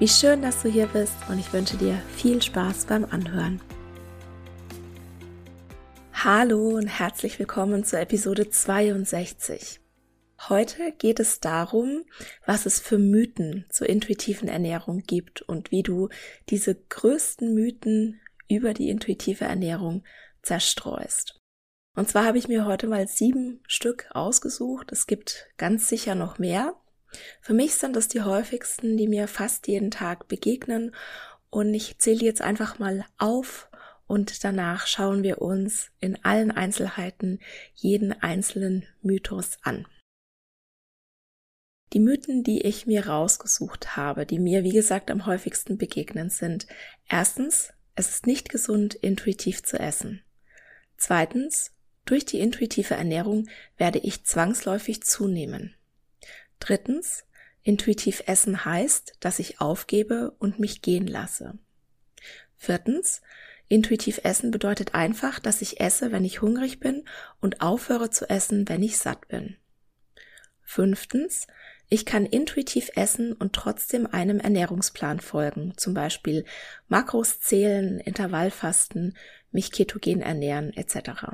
Wie schön, dass du hier bist und ich wünsche dir viel Spaß beim Anhören. Hallo und herzlich willkommen zur Episode 62. Heute geht es darum, was es für Mythen zur intuitiven Ernährung gibt und wie du diese größten Mythen über die intuitive Ernährung zerstreust. Und zwar habe ich mir heute mal sieben Stück ausgesucht. Es gibt ganz sicher noch mehr. Für mich sind das die häufigsten, die mir fast jeden Tag begegnen und ich zähle jetzt einfach mal auf und danach schauen wir uns in allen Einzelheiten jeden einzelnen Mythos an. Die Mythen, die ich mir rausgesucht habe, die mir, wie gesagt, am häufigsten begegnen, sind erstens, es ist nicht gesund, intuitiv zu essen. Zweitens, durch die intuitive Ernährung werde ich zwangsläufig zunehmen. Drittens, intuitiv essen heißt, dass ich aufgebe und mich gehen lasse. Viertens, intuitiv essen bedeutet einfach, dass ich esse, wenn ich hungrig bin und aufhöre zu essen, wenn ich satt bin. Fünftens, ich kann intuitiv essen und trotzdem einem Ernährungsplan folgen, zum Beispiel Makros zählen, Intervallfasten, mich ketogen ernähren etc.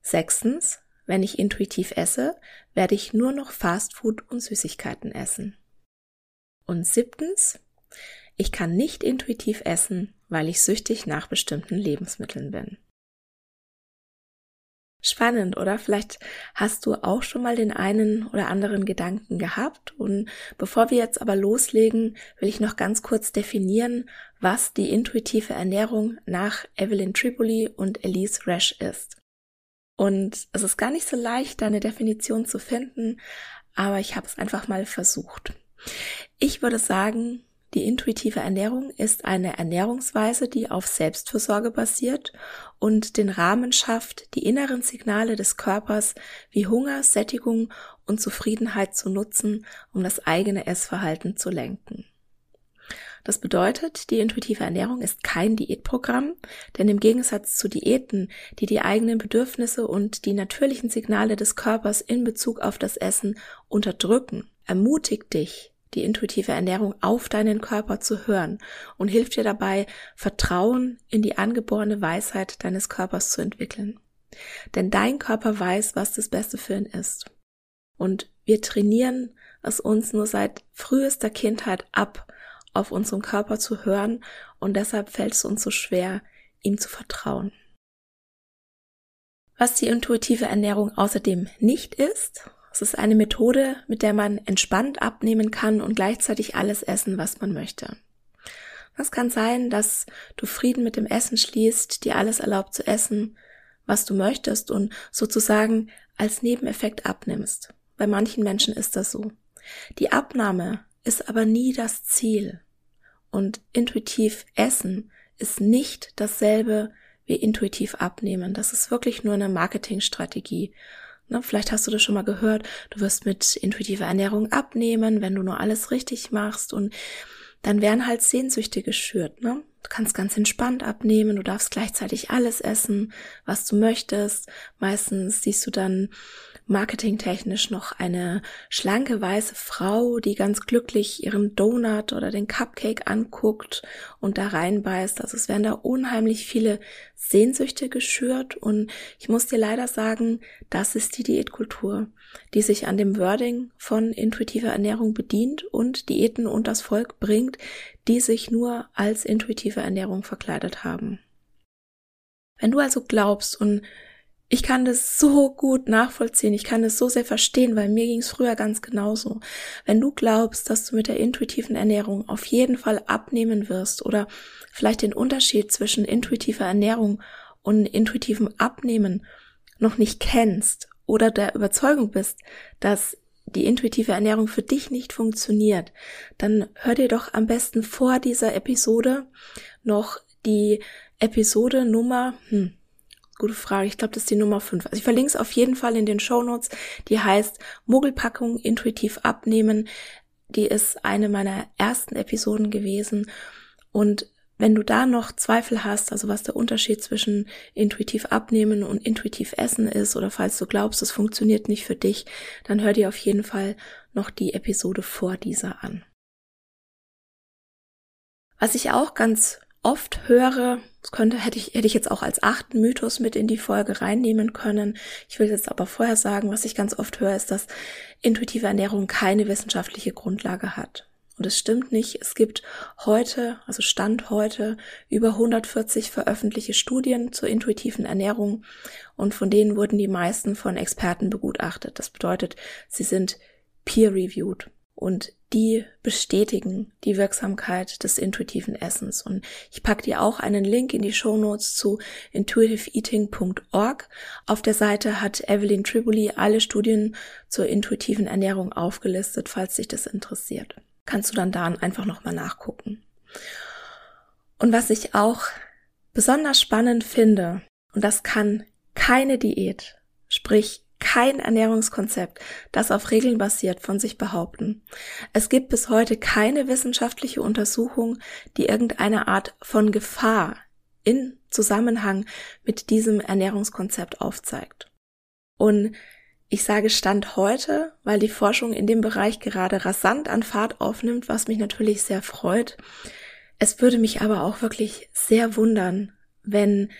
Sechstens, wenn ich intuitiv esse, werde ich nur noch Fastfood und Süßigkeiten essen. Und siebtens, ich kann nicht intuitiv essen, weil ich süchtig nach bestimmten Lebensmitteln bin. Spannend, oder? Vielleicht hast du auch schon mal den einen oder anderen Gedanken gehabt. Und bevor wir jetzt aber loslegen, will ich noch ganz kurz definieren, was die intuitive Ernährung nach Evelyn Tripoli und Elise Resch ist. Und es ist gar nicht so leicht, da eine Definition zu finden, aber ich habe es einfach mal versucht. Ich würde sagen, die intuitive Ernährung ist eine Ernährungsweise, die auf Selbstfürsorge basiert und den Rahmen schafft, die inneren Signale des Körpers wie Hunger, Sättigung und Zufriedenheit zu nutzen, um das eigene Essverhalten zu lenken. Das bedeutet, die intuitive Ernährung ist kein Diätprogramm, denn im Gegensatz zu Diäten, die die eigenen Bedürfnisse und die natürlichen Signale des Körpers in Bezug auf das Essen unterdrücken, ermutigt dich, die intuitive Ernährung auf deinen Körper zu hören und hilft dir dabei, Vertrauen in die angeborene Weisheit deines Körpers zu entwickeln. Denn dein Körper weiß, was das Beste für ihn ist. Und wir trainieren es uns nur seit frühester Kindheit ab, auf unseren Körper zu hören und deshalb fällt es uns so schwer, ihm zu vertrauen. Was die intuitive Ernährung außerdem nicht ist, es ist eine Methode, mit der man entspannt abnehmen kann und gleichzeitig alles essen, was man möchte. Das kann sein, dass du Frieden mit dem Essen schließt, dir alles erlaubt zu essen, was du möchtest und sozusagen als Nebeneffekt abnimmst. Bei manchen Menschen ist das so. Die Abnahme ist aber nie das Ziel und intuitiv essen ist nicht dasselbe wie intuitiv abnehmen. Das ist wirklich nur eine Marketingstrategie. Ne, vielleicht hast du das schon mal gehört, du wirst mit intuitiver Ernährung abnehmen, wenn du nur alles richtig machst und dann werden halt Sehnsüchte geschürt. Ne? Du kannst ganz entspannt abnehmen, du darfst gleichzeitig alles essen, was du möchtest. Meistens siehst du dann marketingtechnisch noch eine schlanke weiße Frau, die ganz glücklich ihren Donut oder den Cupcake anguckt und da reinbeißt. Also es werden da unheimlich viele Sehnsüchte geschürt und ich muss dir leider sagen, das ist die Diätkultur, die sich an dem Wording von intuitiver Ernährung bedient und Diäten und das Volk bringt, die sich nur als intuitive Ernährung verkleidet haben. Wenn du also glaubst und ich kann das so gut nachvollziehen, ich kann das so sehr verstehen, weil mir ging es früher ganz genauso. Wenn du glaubst, dass du mit der intuitiven Ernährung auf jeden Fall abnehmen wirst oder vielleicht den Unterschied zwischen intuitiver Ernährung und intuitivem Abnehmen noch nicht kennst oder der Überzeugung bist, dass die intuitive Ernährung für dich nicht funktioniert, dann hör dir doch am besten vor dieser Episode noch die Episode Nummer, hm, Gute Frage. Ich glaube, das ist die Nummer 5. Also ich verlinke es auf jeden Fall in den Show Notes. Die heißt Mogelpackung intuitiv abnehmen. Die ist eine meiner ersten Episoden gewesen. Und wenn du da noch Zweifel hast, also was der Unterschied zwischen intuitiv abnehmen und intuitiv essen ist, oder falls du glaubst, es funktioniert nicht für dich, dann hör dir auf jeden Fall noch die Episode vor dieser an. Was ich auch ganz oft höre, das könnte, hätte ich, hätte ich jetzt auch als achten Mythos mit in die Folge reinnehmen können. Ich will jetzt aber vorher sagen, was ich ganz oft höre, ist, dass intuitive Ernährung keine wissenschaftliche Grundlage hat. Und es stimmt nicht. Es gibt heute, also Stand heute, über 140 veröffentlichte Studien zur intuitiven Ernährung und von denen wurden die meisten von Experten begutachtet. Das bedeutet, sie sind peer-reviewed und die bestätigen die Wirksamkeit des intuitiven Essens. Und ich packe dir auch einen Link in die Show Notes zu intuitiveeating.org. Auf der Seite hat Evelyn Triboli alle Studien zur intuitiven Ernährung aufgelistet, falls dich das interessiert. Kannst du dann da einfach nochmal nachgucken. Und was ich auch besonders spannend finde, und das kann keine Diät, sprich kein Ernährungskonzept, das auf Regeln basiert, von sich behaupten. Es gibt bis heute keine wissenschaftliche Untersuchung, die irgendeine Art von Gefahr in Zusammenhang mit diesem Ernährungskonzept aufzeigt. Und ich sage Stand heute, weil die Forschung in dem Bereich gerade rasant an Fahrt aufnimmt, was mich natürlich sehr freut. Es würde mich aber auch wirklich sehr wundern, wenn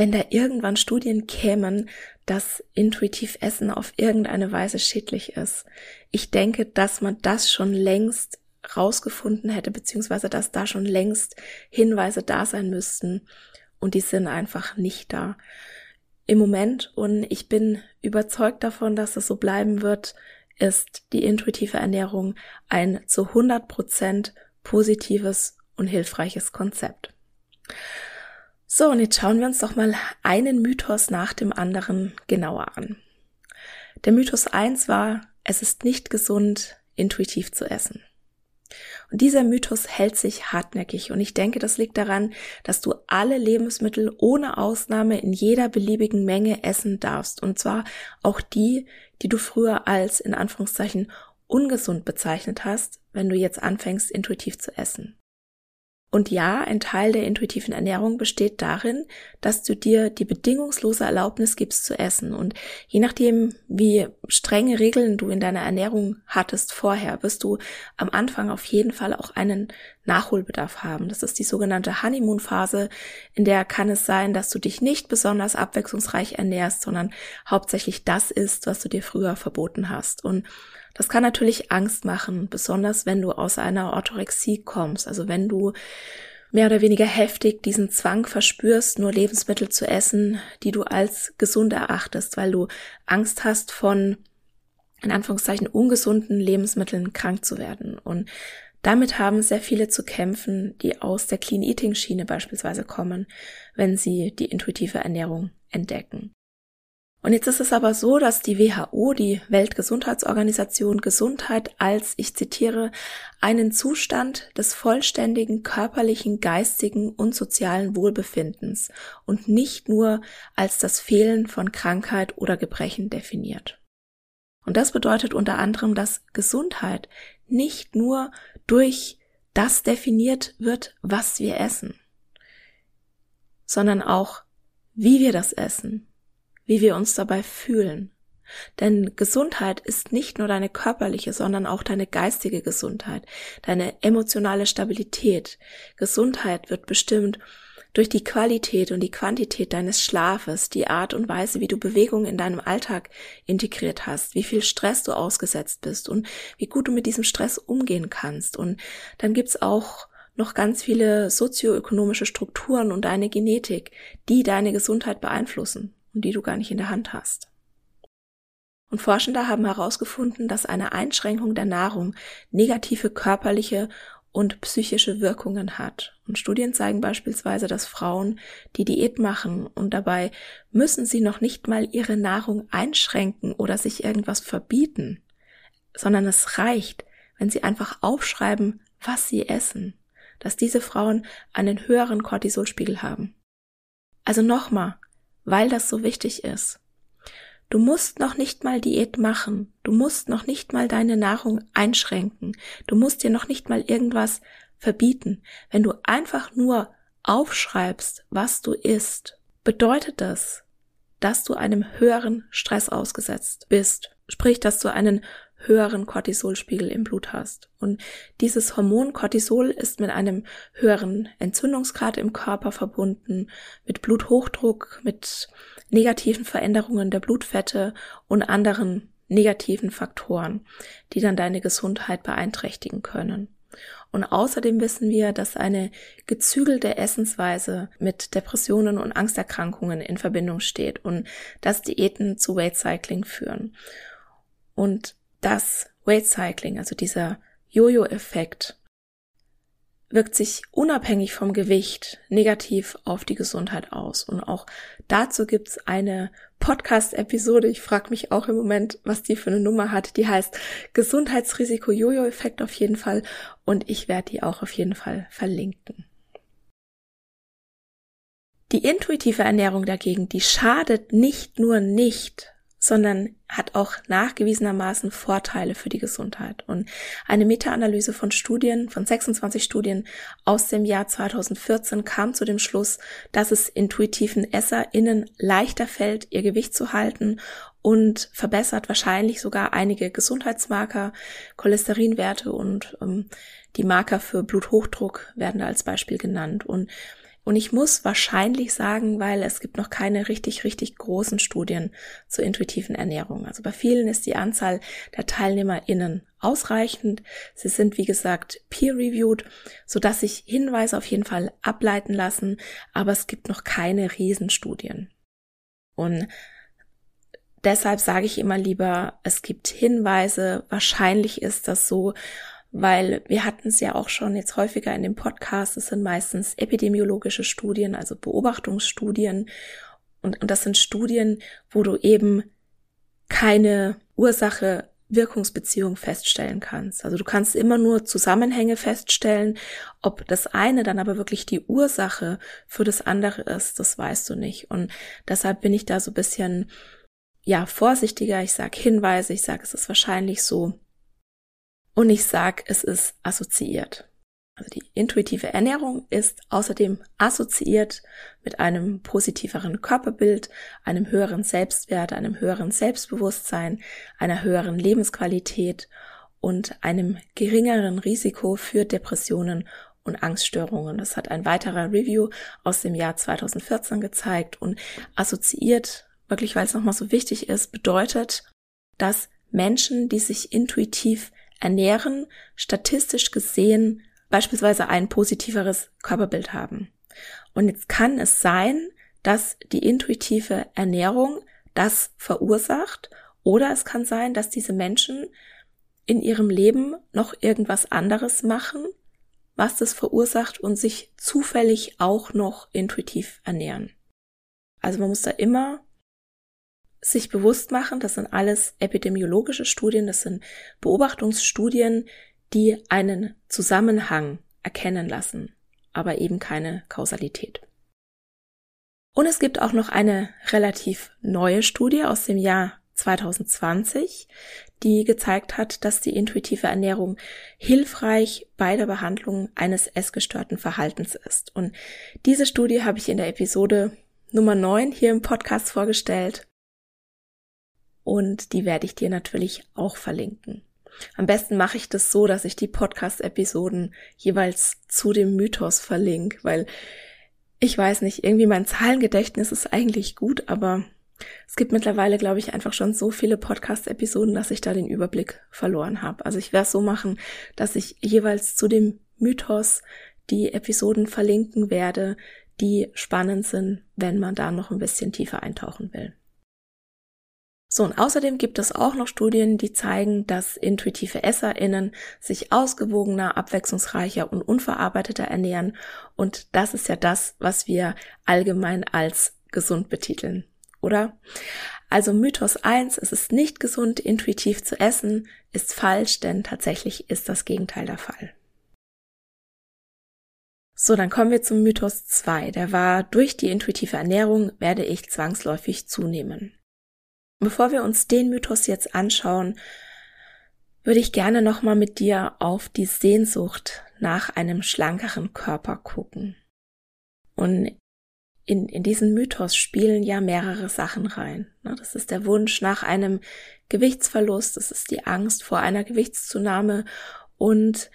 wenn da irgendwann Studien kämen, dass intuitiv Essen auf irgendeine Weise schädlich ist. Ich denke, dass man das schon längst rausgefunden hätte, beziehungsweise dass da schon längst Hinweise da sein müssten und die sind einfach nicht da. Im Moment, und ich bin überzeugt davon, dass es so bleiben wird, ist die intuitive Ernährung ein zu 100 Prozent positives und hilfreiches Konzept. So, und jetzt schauen wir uns doch mal einen Mythos nach dem anderen genauer an. Der Mythos 1 war, es ist nicht gesund, intuitiv zu essen. Und dieser Mythos hält sich hartnäckig und ich denke, das liegt daran, dass du alle Lebensmittel ohne Ausnahme in jeder beliebigen Menge essen darfst und zwar auch die, die du früher als in Anführungszeichen ungesund bezeichnet hast, wenn du jetzt anfängst intuitiv zu essen. Und ja, ein Teil der intuitiven Ernährung besteht darin, dass du dir die bedingungslose Erlaubnis gibst zu essen. Und je nachdem, wie strenge Regeln du in deiner Ernährung hattest vorher, wirst du am Anfang auf jeden Fall auch einen Nachholbedarf haben. Das ist die sogenannte Honeymoon-Phase, in der kann es sein, dass du dich nicht besonders abwechslungsreich ernährst, sondern hauptsächlich das isst, was du dir früher verboten hast. Und das kann natürlich Angst machen, besonders wenn du aus einer Orthorexie kommst, also wenn du mehr oder weniger heftig diesen Zwang verspürst, nur Lebensmittel zu essen, die du als gesund erachtest, weil du Angst hast von in Anführungszeichen ungesunden Lebensmitteln krank zu werden. Und damit haben sehr viele zu kämpfen, die aus der Clean Eating Schiene beispielsweise kommen, wenn sie die intuitive Ernährung entdecken. Und jetzt ist es aber so, dass die WHO, die Weltgesundheitsorganisation, Gesundheit als, ich zitiere, einen Zustand des vollständigen körperlichen, geistigen und sozialen Wohlbefindens und nicht nur als das Fehlen von Krankheit oder Gebrechen definiert. Und das bedeutet unter anderem, dass Gesundheit nicht nur durch das definiert wird, was wir essen, sondern auch, wie wir das essen, wie wir uns dabei fühlen. Denn Gesundheit ist nicht nur deine körperliche, sondern auch deine geistige Gesundheit, deine emotionale Stabilität. Gesundheit wird bestimmt durch die Qualität und die Quantität deines Schlafes, die Art und Weise, wie du Bewegung in deinem Alltag integriert hast, wie viel Stress du ausgesetzt bist und wie gut du mit diesem Stress umgehen kannst. Und dann gibt's auch noch ganz viele sozioökonomische Strukturen und deine Genetik, die deine Gesundheit beeinflussen und die du gar nicht in der Hand hast. Und Forschende haben herausgefunden, dass eine Einschränkung der Nahrung negative körperliche und psychische Wirkungen hat. Und Studien zeigen beispielsweise, dass Frauen, die Diät machen und dabei müssen sie noch nicht mal ihre Nahrung einschränken oder sich irgendwas verbieten, sondern es reicht, wenn sie einfach aufschreiben, was sie essen, dass diese Frauen einen höheren Cortisolspiegel haben. Also nochmal, weil das so wichtig ist. Du musst noch nicht mal Diät machen. Du musst noch nicht mal deine Nahrung einschränken. Du musst dir noch nicht mal irgendwas verbieten. Wenn du einfach nur aufschreibst, was du isst, bedeutet das, dass du einem höheren Stress ausgesetzt bist. Sprich, dass du einen höheren Cortisolspiegel im Blut hast. Und dieses Hormon Cortisol ist mit einem höheren Entzündungsgrad im Körper verbunden, mit Bluthochdruck, mit negativen Veränderungen der Blutfette und anderen negativen Faktoren, die dann deine Gesundheit beeinträchtigen können. Und außerdem wissen wir, dass eine gezügelte Essensweise mit Depressionen und Angsterkrankungen in Verbindung steht und dass Diäten zu Weight Cycling führen. Und das Weight Cycling, also dieser Jojo-Effekt, wirkt sich unabhängig vom Gewicht negativ auf die Gesundheit aus. Und auch dazu gibt's eine Podcast-Episode. Ich frage mich auch im Moment, was die für eine Nummer hat. Die heißt Gesundheitsrisiko Jojo-Effekt auf jeden Fall. Und ich werde die auch auf jeden Fall verlinken. Die intuitive Ernährung dagegen, die schadet nicht nur nicht, sondern hat auch nachgewiesenermaßen Vorteile für die Gesundheit. Und eine Meta-Analyse von Studien, von 26 Studien aus dem Jahr 2014 kam zu dem Schluss, dass es intuitiven EsserInnen leichter fällt, ihr Gewicht zu halten und verbessert wahrscheinlich sogar einige Gesundheitsmarker, Cholesterinwerte und ähm, die Marker für Bluthochdruck werden da als Beispiel genannt. Und und ich muss wahrscheinlich sagen, weil es gibt noch keine richtig, richtig großen Studien zur intuitiven Ernährung. Also bei vielen ist die Anzahl der TeilnehmerInnen ausreichend. Sie sind, wie gesagt, peer-reviewed, sodass sich Hinweise auf jeden Fall ableiten lassen, aber es gibt noch keine Riesenstudien. Und deshalb sage ich immer lieber, es gibt Hinweise, wahrscheinlich ist das so, weil wir hatten es ja auch schon jetzt häufiger in dem Podcast, es sind meistens epidemiologische Studien, also Beobachtungsstudien und, und das sind Studien, wo du eben keine Ursache Wirkungsbeziehung feststellen kannst. Also du kannst immer nur Zusammenhänge feststellen, ob das eine dann aber wirklich die Ursache für das andere ist, das weißt du nicht. Und deshalb bin ich da so ein bisschen ja vorsichtiger. Ich sage Hinweise, ich sage, es ist wahrscheinlich so, und ich sage, es ist assoziiert. Also die intuitive Ernährung ist außerdem assoziiert mit einem positiveren Körperbild, einem höheren Selbstwert, einem höheren Selbstbewusstsein, einer höheren Lebensqualität und einem geringeren Risiko für Depressionen und Angststörungen. Das hat ein weiterer Review aus dem Jahr 2014 gezeigt und assoziiert, wirklich weil es nochmal so wichtig ist, bedeutet, dass Menschen, die sich intuitiv ernähren, statistisch gesehen beispielsweise ein positiveres Körperbild haben. Und jetzt kann es sein, dass die intuitive Ernährung das verursacht oder es kann sein, dass diese Menschen in ihrem Leben noch irgendwas anderes machen, was das verursacht und sich zufällig auch noch intuitiv ernähren. Also man muss da immer sich bewusst machen, das sind alles epidemiologische Studien, das sind Beobachtungsstudien, die einen Zusammenhang erkennen lassen, aber eben keine Kausalität. Und es gibt auch noch eine relativ neue Studie aus dem Jahr 2020, die gezeigt hat, dass die intuitive Ernährung hilfreich bei der Behandlung eines essgestörten Verhaltens ist. Und diese Studie habe ich in der Episode Nummer 9 hier im Podcast vorgestellt und die werde ich dir natürlich auch verlinken. Am besten mache ich das so, dass ich die Podcast-Episoden jeweils zu dem Mythos verlinke, weil ich weiß nicht, irgendwie mein Zahlengedächtnis ist eigentlich gut, aber es gibt mittlerweile, glaube ich, einfach schon so viele Podcast-Episoden, dass ich da den Überblick verloren habe. Also ich werde es so machen, dass ich jeweils zu dem Mythos die Episoden verlinken werde, die spannend sind, wenn man da noch ein bisschen tiefer eintauchen will. So, und außerdem gibt es auch noch Studien, die zeigen, dass intuitive EsserInnen sich ausgewogener, abwechslungsreicher und unverarbeiteter ernähren. Und das ist ja das, was wir allgemein als gesund betiteln, oder? Also Mythos 1, es ist nicht gesund, intuitiv zu essen, ist falsch, denn tatsächlich ist das Gegenteil der Fall. So, dann kommen wir zum Mythos 2. Der war, durch die intuitive Ernährung werde ich zwangsläufig zunehmen. Bevor wir uns den Mythos jetzt anschauen, würde ich gerne nochmal mit dir auf die Sehnsucht nach einem schlankeren Körper gucken. Und in, in diesen Mythos spielen ja mehrere Sachen rein. Ne, das ist der Wunsch nach einem Gewichtsverlust, das ist die Angst vor einer Gewichtszunahme und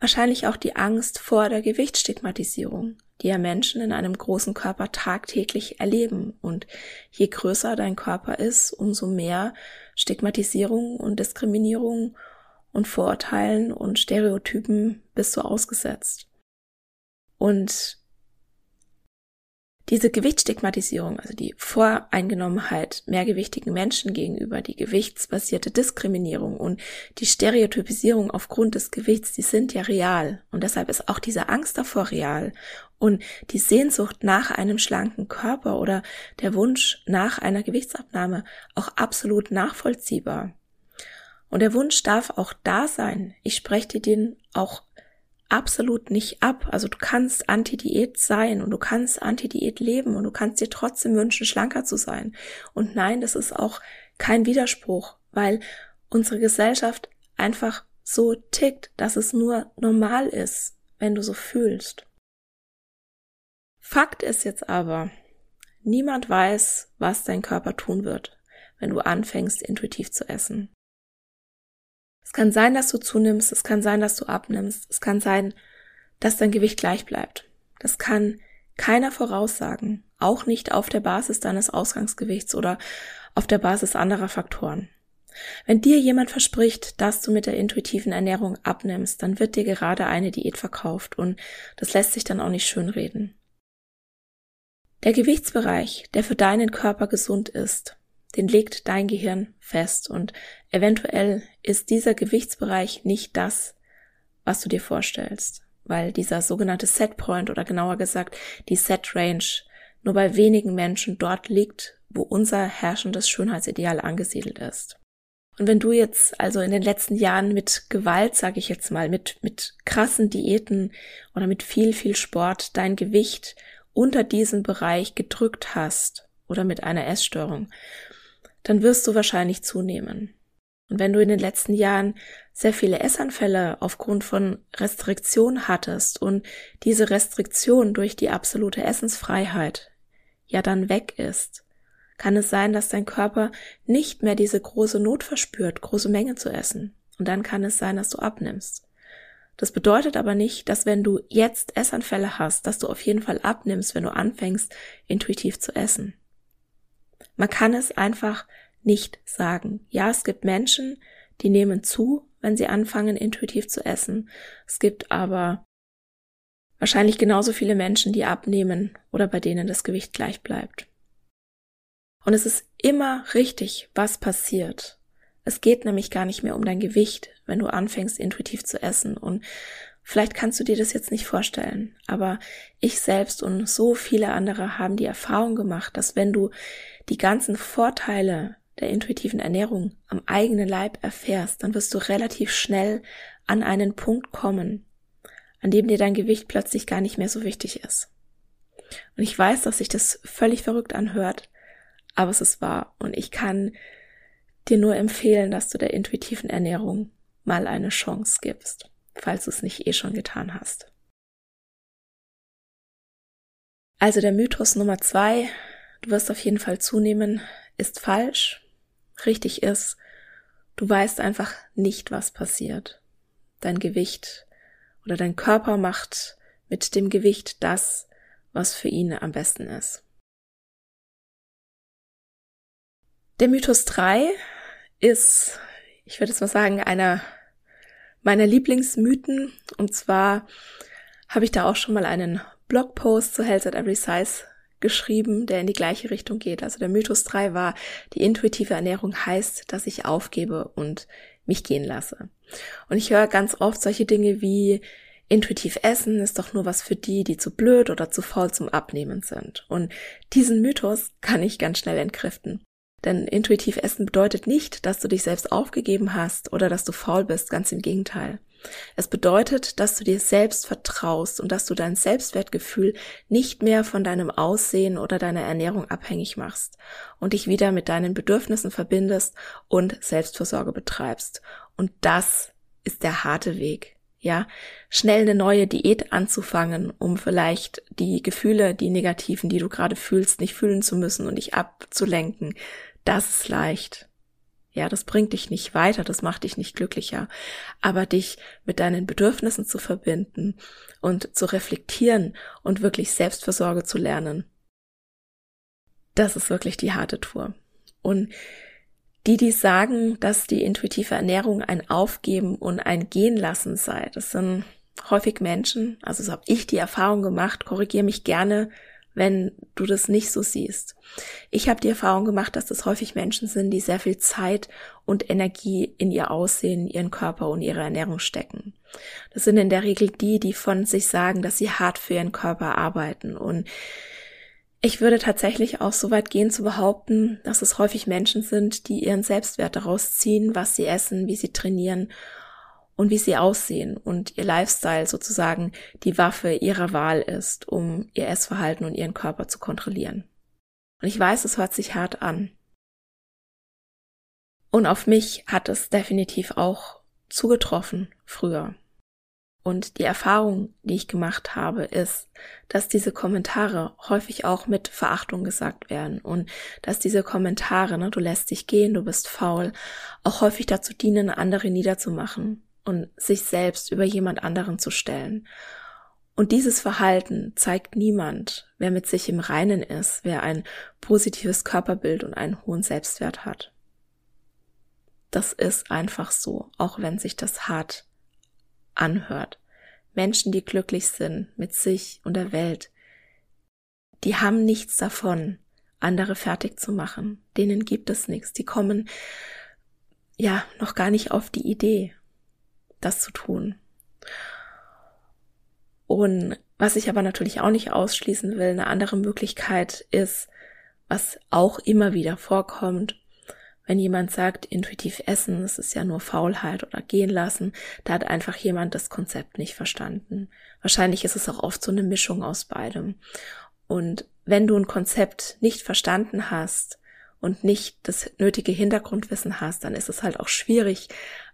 wahrscheinlich auch die Angst vor der Gewichtsstigmatisierung die ja Menschen in einem großen Körper tagtäglich erleben. Und je größer dein Körper ist, umso mehr Stigmatisierung und Diskriminierung und Vorurteilen und Stereotypen bist du ausgesetzt. Und diese Gewichtsstigmatisierung, also die Voreingenommenheit mehrgewichtigen Menschen gegenüber, die gewichtsbasierte Diskriminierung und die Stereotypisierung aufgrund des Gewichts, die sind ja real. Und deshalb ist auch diese Angst davor real. Und die Sehnsucht nach einem schlanken Körper oder der Wunsch nach einer Gewichtsabnahme auch absolut nachvollziehbar. Und der Wunsch darf auch da sein. Ich spreche dir den auch absolut nicht ab. Also du kannst Anti-Diät sein und du kannst Anti-Diät leben und du kannst dir trotzdem wünschen, schlanker zu sein. Und nein, das ist auch kein Widerspruch, weil unsere Gesellschaft einfach so tickt, dass es nur normal ist, wenn du so fühlst. Fakt ist jetzt aber, niemand weiß, was dein Körper tun wird, wenn du anfängst, intuitiv zu essen. Es kann sein, dass du zunimmst, es kann sein, dass du abnimmst, es kann sein, dass dein Gewicht gleich bleibt. Das kann keiner voraussagen, auch nicht auf der Basis deines Ausgangsgewichts oder auf der Basis anderer Faktoren. Wenn dir jemand verspricht, dass du mit der intuitiven Ernährung abnimmst, dann wird dir gerade eine Diät verkauft und das lässt sich dann auch nicht schönreden. Der Gewichtsbereich, der für deinen Körper gesund ist, den legt dein Gehirn fest und eventuell ist dieser Gewichtsbereich nicht das, was du dir vorstellst, weil dieser sogenannte Setpoint oder genauer gesagt die Set Range nur bei wenigen Menschen dort liegt, wo unser herrschendes Schönheitsideal angesiedelt ist. Und wenn du jetzt also in den letzten Jahren mit Gewalt, sage ich jetzt mal, mit, mit krassen Diäten oder mit viel, viel Sport dein Gewicht unter diesen Bereich gedrückt hast oder mit einer Essstörung, dann wirst du wahrscheinlich zunehmen. Und wenn du in den letzten Jahren sehr viele Essanfälle aufgrund von Restriktion hattest und diese Restriktion durch die absolute Essensfreiheit ja dann weg ist, kann es sein, dass dein Körper nicht mehr diese große Not verspürt, große Menge zu essen. Und dann kann es sein, dass du abnimmst. Das bedeutet aber nicht, dass wenn du jetzt Essanfälle hast, dass du auf jeden Fall abnimmst, wenn du anfängst, intuitiv zu essen. Man kann es einfach nicht sagen. Ja, es gibt Menschen, die nehmen zu, wenn sie anfangen, intuitiv zu essen. Es gibt aber wahrscheinlich genauso viele Menschen, die abnehmen oder bei denen das Gewicht gleich bleibt. Und es ist immer richtig, was passiert. Es geht nämlich gar nicht mehr um dein Gewicht, wenn du anfängst, intuitiv zu essen. Und Vielleicht kannst du dir das jetzt nicht vorstellen, aber ich selbst und so viele andere haben die Erfahrung gemacht, dass wenn du die ganzen Vorteile der intuitiven Ernährung am eigenen Leib erfährst, dann wirst du relativ schnell an einen Punkt kommen, an dem dir dein Gewicht plötzlich gar nicht mehr so wichtig ist. Und ich weiß, dass sich das völlig verrückt anhört, aber es ist wahr und ich kann dir nur empfehlen, dass du der intuitiven Ernährung mal eine Chance gibst falls du es nicht eh schon getan hast. Also der Mythos Nummer zwei, du wirst auf jeden Fall zunehmen, ist falsch. richtig ist, du weißt einfach nicht, was passiert. Dein Gewicht oder dein Körper macht mit dem Gewicht das, was für ihn am besten ist. Der Mythos 3 ist, ich würde jetzt mal sagen, einer meiner Lieblingsmythen. Und zwar habe ich da auch schon mal einen Blogpost zu Health at Every Size geschrieben, der in die gleiche Richtung geht. Also der Mythos 3 war, die intuitive Ernährung heißt, dass ich aufgebe und mich gehen lasse. Und ich höre ganz oft solche Dinge wie intuitiv essen ist doch nur was für die, die zu blöd oder zu faul zum Abnehmen sind. Und diesen Mythos kann ich ganz schnell entkräften. Denn intuitiv essen bedeutet nicht, dass du dich selbst aufgegeben hast oder dass du faul bist, ganz im Gegenteil. Es bedeutet, dass du dir selbst vertraust und dass du dein Selbstwertgefühl nicht mehr von deinem Aussehen oder deiner Ernährung abhängig machst und dich wieder mit deinen Bedürfnissen verbindest und Selbstversorge betreibst. Und das ist der harte Weg. Ja, schnell eine neue Diät anzufangen, um vielleicht die Gefühle, die negativen, die du gerade fühlst, nicht fühlen zu müssen und dich abzulenken. Das ist leicht. Ja, das bringt dich nicht weiter, das macht dich nicht glücklicher. Aber dich mit deinen Bedürfnissen zu verbinden und zu reflektieren und wirklich Selbstversorge zu lernen, das ist wirklich die harte Tour. Und die, die sagen, dass die intuitive Ernährung ein Aufgeben und ein Gehen lassen sei, das sind häufig Menschen, also so habe ich die Erfahrung gemacht, korrigiere mich gerne, wenn du das nicht so siehst. Ich habe die Erfahrung gemacht, dass das häufig Menschen sind, die sehr viel Zeit und Energie in ihr Aussehen, ihren Körper und ihre Ernährung stecken. Das sind in der Regel die, die von sich sagen, dass sie hart für ihren Körper arbeiten und ich würde tatsächlich auch so weit gehen zu behaupten, dass es häufig Menschen sind, die ihren Selbstwert daraus ziehen, was sie essen, wie sie trainieren und wie sie aussehen und ihr Lifestyle sozusagen die Waffe ihrer Wahl ist, um ihr Essverhalten und ihren Körper zu kontrollieren. Und ich weiß, es hört sich hart an. Und auf mich hat es definitiv auch zugetroffen früher. Und die Erfahrung, die ich gemacht habe, ist, dass diese Kommentare häufig auch mit Verachtung gesagt werden und dass diese Kommentare, ne, du lässt dich gehen, du bist faul, auch häufig dazu dienen, andere niederzumachen und sich selbst über jemand anderen zu stellen. Und dieses Verhalten zeigt niemand, wer mit sich im Reinen ist, wer ein positives Körperbild und einen hohen Selbstwert hat. Das ist einfach so, auch wenn sich das hart anhört. Menschen, die glücklich sind mit sich und der Welt, die haben nichts davon, andere fertig zu machen. Denen gibt es nichts. Die kommen ja noch gar nicht auf die Idee das zu tun. Und was ich aber natürlich auch nicht ausschließen will, eine andere Möglichkeit ist, was auch immer wieder vorkommt, wenn jemand sagt, intuitiv essen, es ist ja nur Faulheit oder gehen lassen, da hat einfach jemand das Konzept nicht verstanden. Wahrscheinlich ist es auch oft so eine Mischung aus beidem. Und wenn du ein Konzept nicht verstanden hast und nicht das nötige Hintergrundwissen hast, dann ist es halt auch schwierig,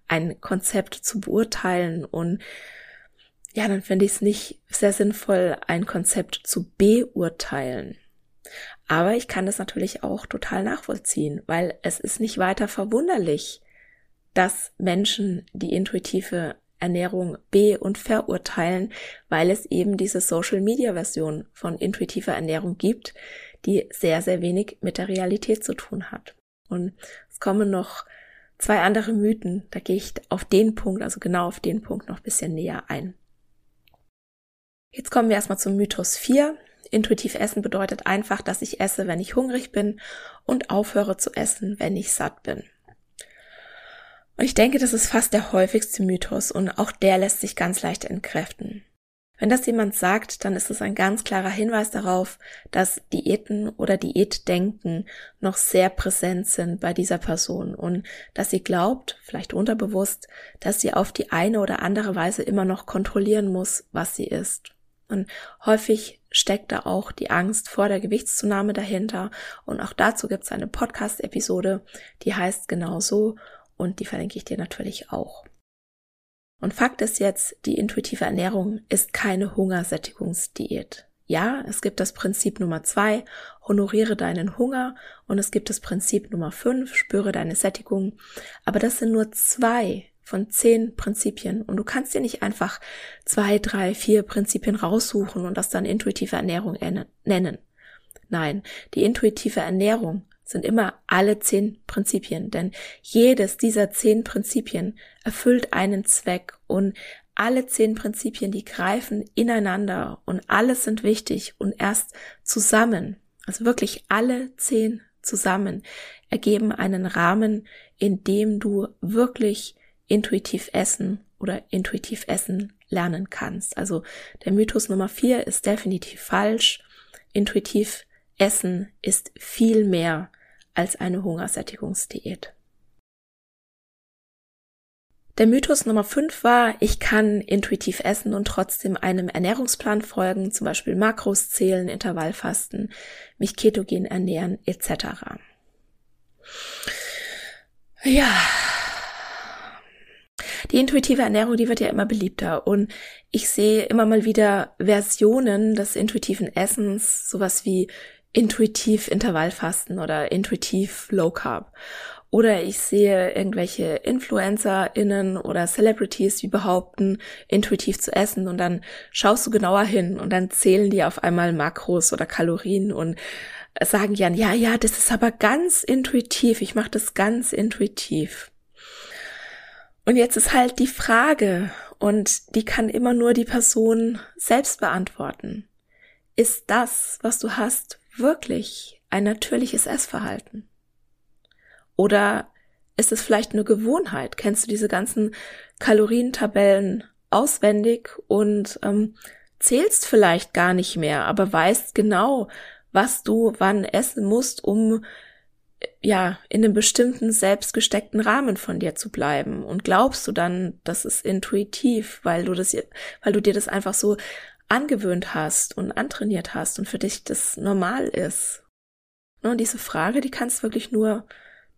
ein Konzept zu beurteilen und ja, dann finde ich es nicht sehr sinnvoll, ein Konzept zu beurteilen. Aber ich kann das natürlich auch total nachvollziehen, weil es ist nicht weiter verwunderlich, dass Menschen die intuitive Ernährung be- und verurteilen, weil es eben diese Social-Media-Version von intuitiver Ernährung gibt, die sehr, sehr wenig mit der Realität zu tun hat. Und es kommen noch zwei andere Mythen, da gehe ich auf den Punkt, also genau auf den Punkt noch ein bisschen näher ein. Jetzt kommen wir erstmal zum Mythos 4. Intuitiv essen bedeutet einfach, dass ich esse, wenn ich hungrig bin und aufhöre zu essen, wenn ich satt bin. Und ich denke, das ist fast der häufigste Mythos und auch der lässt sich ganz leicht entkräften. Wenn das jemand sagt, dann ist es ein ganz klarer Hinweis darauf, dass Diäten oder Diätdenken noch sehr präsent sind bei dieser Person und dass sie glaubt, vielleicht unterbewusst, dass sie auf die eine oder andere Weise immer noch kontrollieren muss, was sie isst. Und häufig steckt da auch die Angst vor der Gewichtszunahme dahinter. Und auch dazu gibt es eine Podcast-Episode, die heißt genau so und die verlinke ich dir natürlich auch. Und Fakt ist jetzt, die intuitive Ernährung ist keine Hungersättigungsdiät. Ja, es gibt das Prinzip Nummer zwei, honoriere deinen Hunger und es gibt das Prinzip Nummer fünf, spüre deine Sättigung. Aber das sind nur zwei von zehn Prinzipien und du kannst dir nicht einfach zwei, drei, vier Prinzipien raussuchen und das dann intuitive Ernährung nennen. Nein, die intuitive Ernährung sind immer alle zehn Prinzipien, denn jedes dieser zehn Prinzipien erfüllt einen Zweck und alle zehn Prinzipien, die greifen ineinander und alles sind wichtig und erst zusammen, also wirklich alle zehn zusammen, ergeben einen Rahmen, in dem du wirklich intuitiv essen oder intuitiv essen lernen kannst. Also der Mythos Nummer vier ist definitiv falsch. Intuitiv essen ist viel mehr als eine Hungersättigungsdiät. Der Mythos Nummer 5 war, ich kann intuitiv essen und trotzdem einem Ernährungsplan folgen, zum Beispiel Makros zählen, Intervallfasten, mich ketogen ernähren etc. Ja. Die intuitive Ernährung, die wird ja immer beliebter und ich sehe immer mal wieder Versionen des intuitiven Essens, sowas wie intuitiv Intervallfasten oder intuitiv Low Carb. Oder ich sehe irgendwelche InfluencerInnen oder Celebrities, die behaupten, intuitiv zu essen und dann schaust du genauer hin und dann zählen die auf einmal Makros oder Kalorien und sagen ja, ja, ja, das ist aber ganz intuitiv, ich mache das ganz intuitiv. Und jetzt ist halt die Frage, und die kann immer nur die Person selbst beantworten. Ist das, was du hast, wirklich ein natürliches Essverhalten? Oder ist es vielleicht eine Gewohnheit? Kennst du diese ganzen Kalorientabellen auswendig und ähm, zählst vielleicht gar nicht mehr, aber weißt genau, was du wann essen musst, um ja in einem bestimmten selbstgesteckten Rahmen von dir zu bleiben und glaubst du dann, das ist intuitiv, weil du das weil du dir das einfach so angewöhnt hast und antrainiert hast und für dich das normal ist. Ne, und diese Frage, die kannst wirklich nur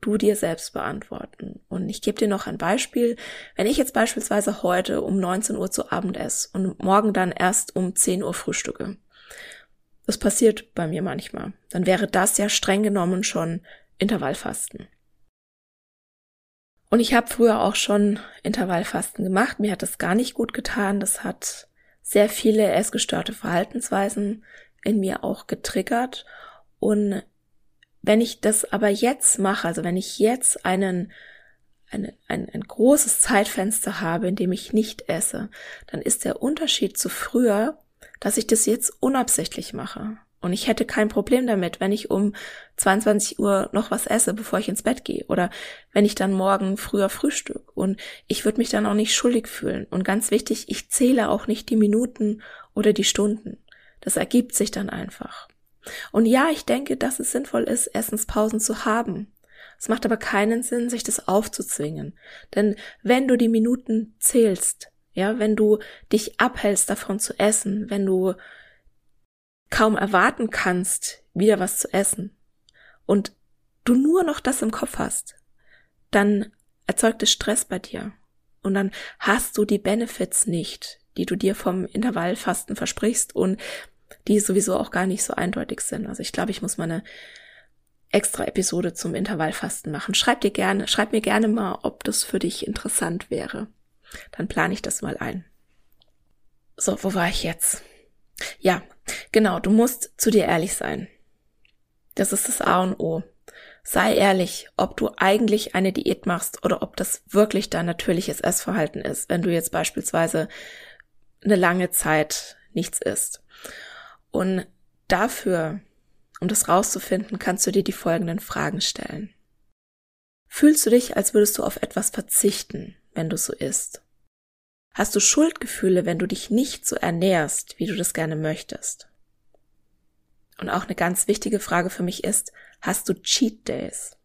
du dir selbst beantworten. Und ich gebe dir noch ein Beispiel. Wenn ich jetzt beispielsweise heute um 19 Uhr zu Abend esse und morgen dann erst um 10 Uhr frühstücke, das passiert bei mir manchmal, dann wäre das ja streng genommen schon Intervallfasten. Und ich habe früher auch schon Intervallfasten gemacht. Mir hat das gar nicht gut getan. Das hat sehr viele essgestörte Verhaltensweisen in mir auch getriggert. Und wenn ich das aber jetzt mache, also wenn ich jetzt einen, eine, ein, ein großes Zeitfenster habe, in dem ich nicht esse, dann ist der Unterschied zu früher, dass ich das jetzt unabsichtlich mache. Und ich hätte kein Problem damit, wenn ich um 22 Uhr noch was esse, bevor ich ins Bett gehe. Oder wenn ich dann morgen früher frühstück. Und ich würde mich dann auch nicht schuldig fühlen. Und ganz wichtig, ich zähle auch nicht die Minuten oder die Stunden. Das ergibt sich dann einfach. Und ja, ich denke, dass es sinnvoll ist, Essenspausen zu haben. Es macht aber keinen Sinn, sich das aufzuzwingen. Denn wenn du die Minuten zählst, ja, wenn du dich abhältst davon zu essen, wenn du kaum erwarten kannst, wieder was zu essen und du nur noch das im Kopf hast, dann erzeugt es Stress bei dir und dann hast du die Benefits nicht, die du dir vom Intervallfasten versprichst und die sowieso auch gar nicht so eindeutig sind. Also ich glaube, ich muss mal eine extra Episode zum Intervallfasten machen. Schreib dir gerne, schreib mir gerne mal, ob das für dich interessant wäre. Dann plane ich das mal ein. So, wo war ich jetzt? Ja, genau, du musst zu dir ehrlich sein. Das ist das A und O. Sei ehrlich, ob du eigentlich eine Diät machst oder ob das wirklich dein natürliches Essverhalten ist, wenn du jetzt beispielsweise eine lange Zeit nichts isst. Und dafür, um das rauszufinden, kannst du dir die folgenden Fragen stellen. Fühlst du dich, als würdest du auf etwas verzichten, wenn du so isst? Hast du Schuldgefühle, wenn du dich nicht so ernährst, wie du das gerne möchtest? Und auch eine ganz wichtige Frage für mich ist, hast du Cheat Days?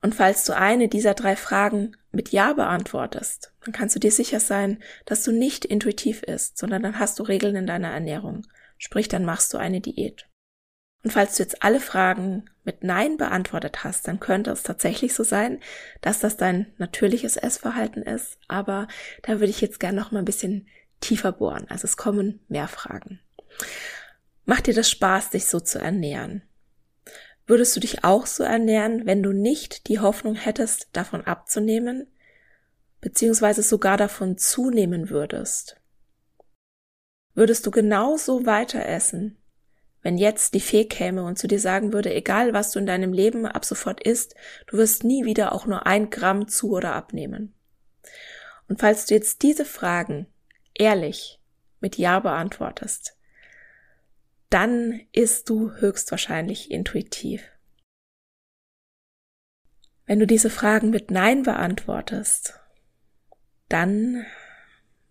Und falls du eine dieser drei Fragen mit Ja beantwortest, dann kannst du dir sicher sein, dass du nicht intuitiv isst, sondern dann hast du Regeln in deiner Ernährung. Sprich, dann machst du eine Diät. Und falls du jetzt alle Fragen mit Nein beantwortet hast, dann könnte es tatsächlich so sein, dass das dein natürliches Essverhalten ist. Aber da würde ich jetzt gerne noch mal ein bisschen tiefer bohren. Also es kommen mehr Fragen. Macht dir das Spaß, dich so zu ernähren? Würdest du dich auch so ernähren, wenn du nicht die Hoffnung hättest, davon abzunehmen, beziehungsweise sogar davon zunehmen würdest? Würdest du genauso weiter essen, wenn jetzt die Fee käme und zu dir sagen würde, egal was du in deinem Leben ab sofort isst, du wirst nie wieder auch nur ein Gramm zu oder abnehmen? Und falls du jetzt diese Fragen ehrlich mit Ja beantwortest, dann isst du höchstwahrscheinlich intuitiv. Wenn du diese Fragen mit Nein beantwortest, dann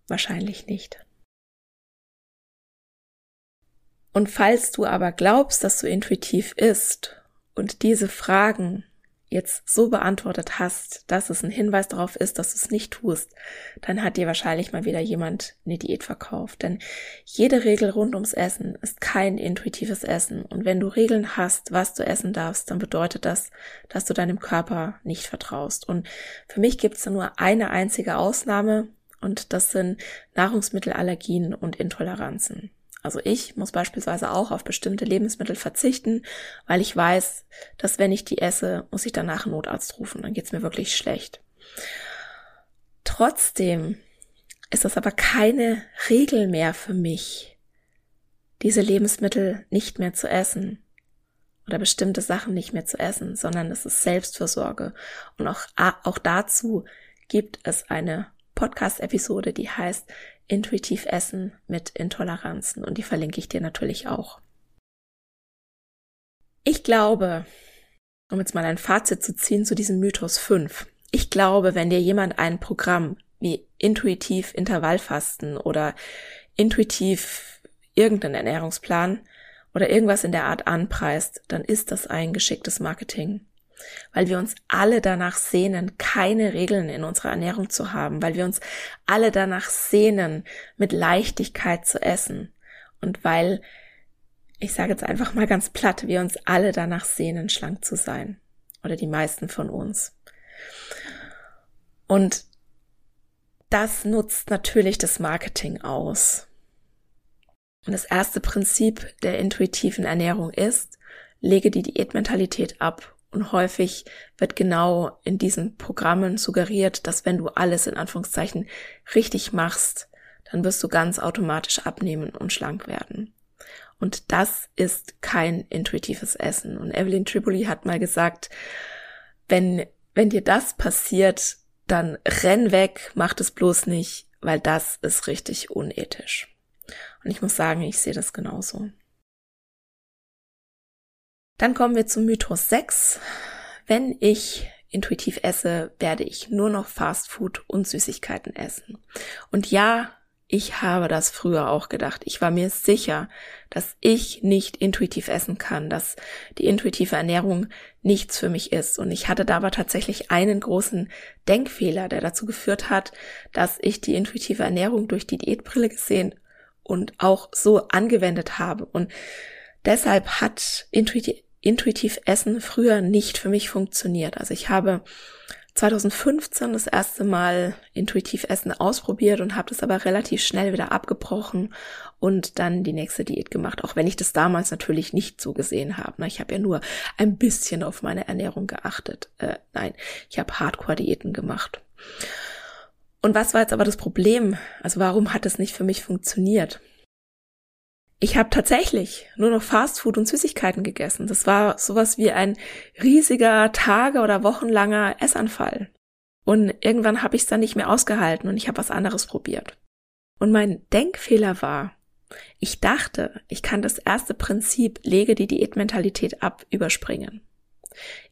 wahrscheinlich nicht. Und falls du aber glaubst, dass du intuitiv isst und diese Fragen jetzt so beantwortet hast, dass es ein Hinweis darauf ist, dass du es nicht tust, dann hat dir wahrscheinlich mal wieder jemand eine Diät verkauft. Denn jede Regel rund ums Essen ist kein intuitives Essen. Und wenn du Regeln hast, was du essen darfst, dann bedeutet das, dass du deinem Körper nicht vertraust. Und für mich gibt es nur eine einzige Ausnahme und das sind Nahrungsmittelallergien und Intoleranzen. Also ich muss beispielsweise auch auf bestimmte Lebensmittel verzichten, weil ich weiß, dass wenn ich die esse, muss ich danach einen Notarzt rufen. Dann geht's mir wirklich schlecht. Trotzdem ist das aber keine Regel mehr für mich, diese Lebensmittel nicht mehr zu essen oder bestimmte Sachen nicht mehr zu essen, sondern es ist Selbstversorge. Und auch, auch dazu gibt es eine Podcast-Episode, die heißt Intuitiv Essen mit Intoleranzen und die verlinke ich dir natürlich auch. Ich glaube, um jetzt mal ein Fazit zu ziehen zu diesem Mythos 5. Ich glaube, wenn dir jemand ein Programm wie intuitiv Intervallfasten oder intuitiv irgendeinen Ernährungsplan oder irgendwas in der Art anpreist, dann ist das ein geschicktes Marketing weil wir uns alle danach sehnen, keine Regeln in unserer Ernährung zu haben, weil wir uns alle danach sehnen, mit Leichtigkeit zu essen und weil, ich sage jetzt einfach mal ganz platt, wir uns alle danach sehnen, schlank zu sein oder die meisten von uns. Und das nutzt natürlich das Marketing aus. Und das erste Prinzip der intuitiven Ernährung ist, lege die Diätmentalität ab und häufig wird genau in diesen Programmen suggeriert, dass wenn du alles in Anführungszeichen richtig machst, dann wirst du ganz automatisch abnehmen und schlank werden. Und das ist kein intuitives Essen. Und Evelyn Tripoli hat mal gesagt, wenn, wenn dir das passiert, dann renn weg, mach das bloß nicht, weil das ist richtig unethisch. Und ich muss sagen, ich sehe das genauso. Dann kommen wir zum Mythos 6. Wenn ich intuitiv esse, werde ich nur noch Fast Food und Süßigkeiten essen. Und ja, ich habe das früher auch gedacht. Ich war mir sicher, dass ich nicht intuitiv essen kann, dass die intuitive Ernährung nichts für mich ist. Und ich hatte da aber tatsächlich einen großen Denkfehler, der dazu geführt hat, dass ich die intuitive Ernährung durch die Diätbrille gesehen und auch so angewendet habe. Und deshalb hat intuitiv intuitiv Essen früher nicht für mich funktioniert. Also ich habe 2015 das erste Mal intuitiv Essen ausprobiert und habe das aber relativ schnell wieder abgebrochen und dann die nächste Diät gemacht, auch wenn ich das damals natürlich nicht so gesehen habe. Ich habe ja nur ein bisschen auf meine Ernährung geachtet. Äh, nein, ich habe Hardcore-Diäten gemacht. Und was war jetzt aber das Problem? Also warum hat es nicht für mich funktioniert? Ich habe tatsächlich nur noch Fastfood und Süßigkeiten gegessen. Das war sowas wie ein riesiger Tage- oder wochenlanger Essanfall. Und irgendwann habe ich es dann nicht mehr ausgehalten und ich habe was anderes probiert. Und mein Denkfehler war, ich dachte, ich kann das erste Prinzip, lege die Diätmentalität ab, überspringen.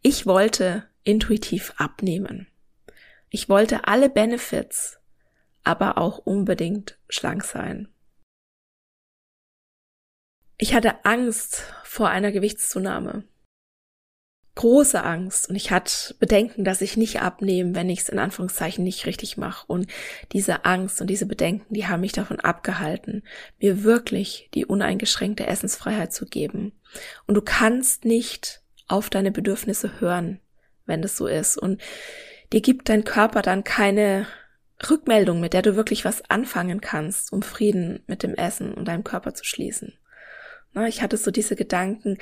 Ich wollte intuitiv abnehmen. Ich wollte alle Benefits, aber auch unbedingt schlank sein. Ich hatte Angst vor einer Gewichtszunahme. Große Angst und ich hatte Bedenken, dass ich nicht abnehme, wenn ich es in Anführungszeichen nicht richtig mache. Und diese Angst und diese Bedenken, die haben mich davon abgehalten, mir wirklich die uneingeschränkte Essensfreiheit zu geben. Und du kannst nicht auf deine Bedürfnisse hören, wenn das so ist. Und dir gibt dein Körper dann keine Rückmeldung, mit der du wirklich was anfangen kannst, um Frieden mit dem Essen und deinem Körper zu schließen Ich hatte so diese Gedanken,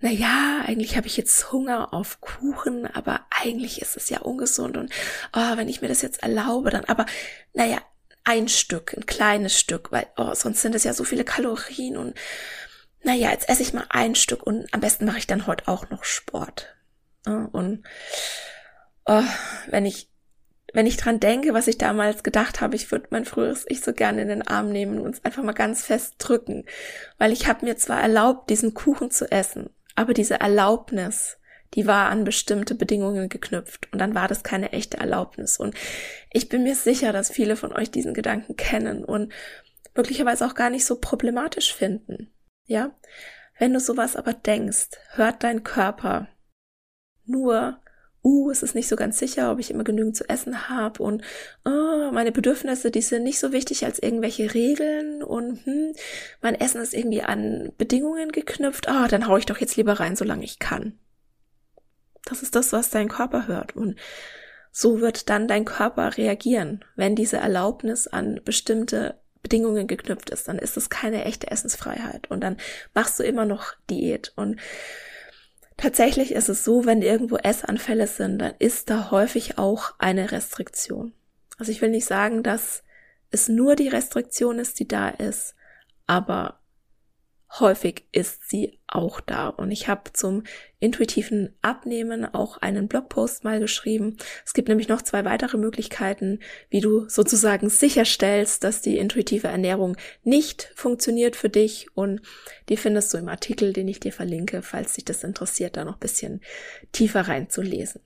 na ja, eigentlich habe ich jetzt Hunger auf Kuchen, aber eigentlich ist es ja ungesund und oh, wenn ich mir das jetzt erlaube, dann aber, naja, ein Stück, ein kleines Stück, weil oh, sonst sind es ja so viele Kalorien und naja, jetzt esse ich mal ein Stück und am besten mache ich dann heute auch noch Sport. Und oh, wenn ich wenn ich dran denke, was ich damals gedacht habe, ich würde mein früheres Ich so gerne in den Arm nehmen und es einfach mal ganz fest drücken, weil ich habe mir zwar erlaubt, diesen Kuchen zu essen, aber diese Erlaubnis, die war an bestimmte Bedingungen geknüpft und dann war das keine echte Erlaubnis und ich bin mir sicher, dass viele von euch diesen Gedanken kennen und möglicherweise auch gar nicht so problematisch finden. Ja? Wenn du sowas aber denkst, hört dein Körper nur uh, es ist nicht so ganz sicher, ob ich immer genügend zu essen habe und oh, meine Bedürfnisse, die sind nicht so wichtig als irgendwelche Regeln und hm, mein Essen ist irgendwie an Bedingungen geknüpft, ah, oh, dann hau ich doch jetzt lieber rein, solange ich kann. Das ist das, was dein Körper hört und so wird dann dein Körper reagieren, wenn diese Erlaubnis an bestimmte Bedingungen geknüpft ist, dann ist es keine echte Essensfreiheit und dann machst du immer noch Diät und Tatsächlich ist es so, wenn irgendwo Essanfälle sind, dann ist da häufig auch eine Restriktion. Also ich will nicht sagen, dass es nur die Restriktion ist, die da ist, aber häufig ist sie auch da. Und ich habe zum intuitiven Abnehmen auch einen Blogpost mal geschrieben. Es gibt nämlich noch zwei weitere Möglichkeiten, wie du sozusagen sicherstellst, dass die intuitive Ernährung nicht funktioniert für dich. Und die findest du im Artikel, den ich dir verlinke, falls dich das interessiert, da noch bisschen tiefer reinzulesen.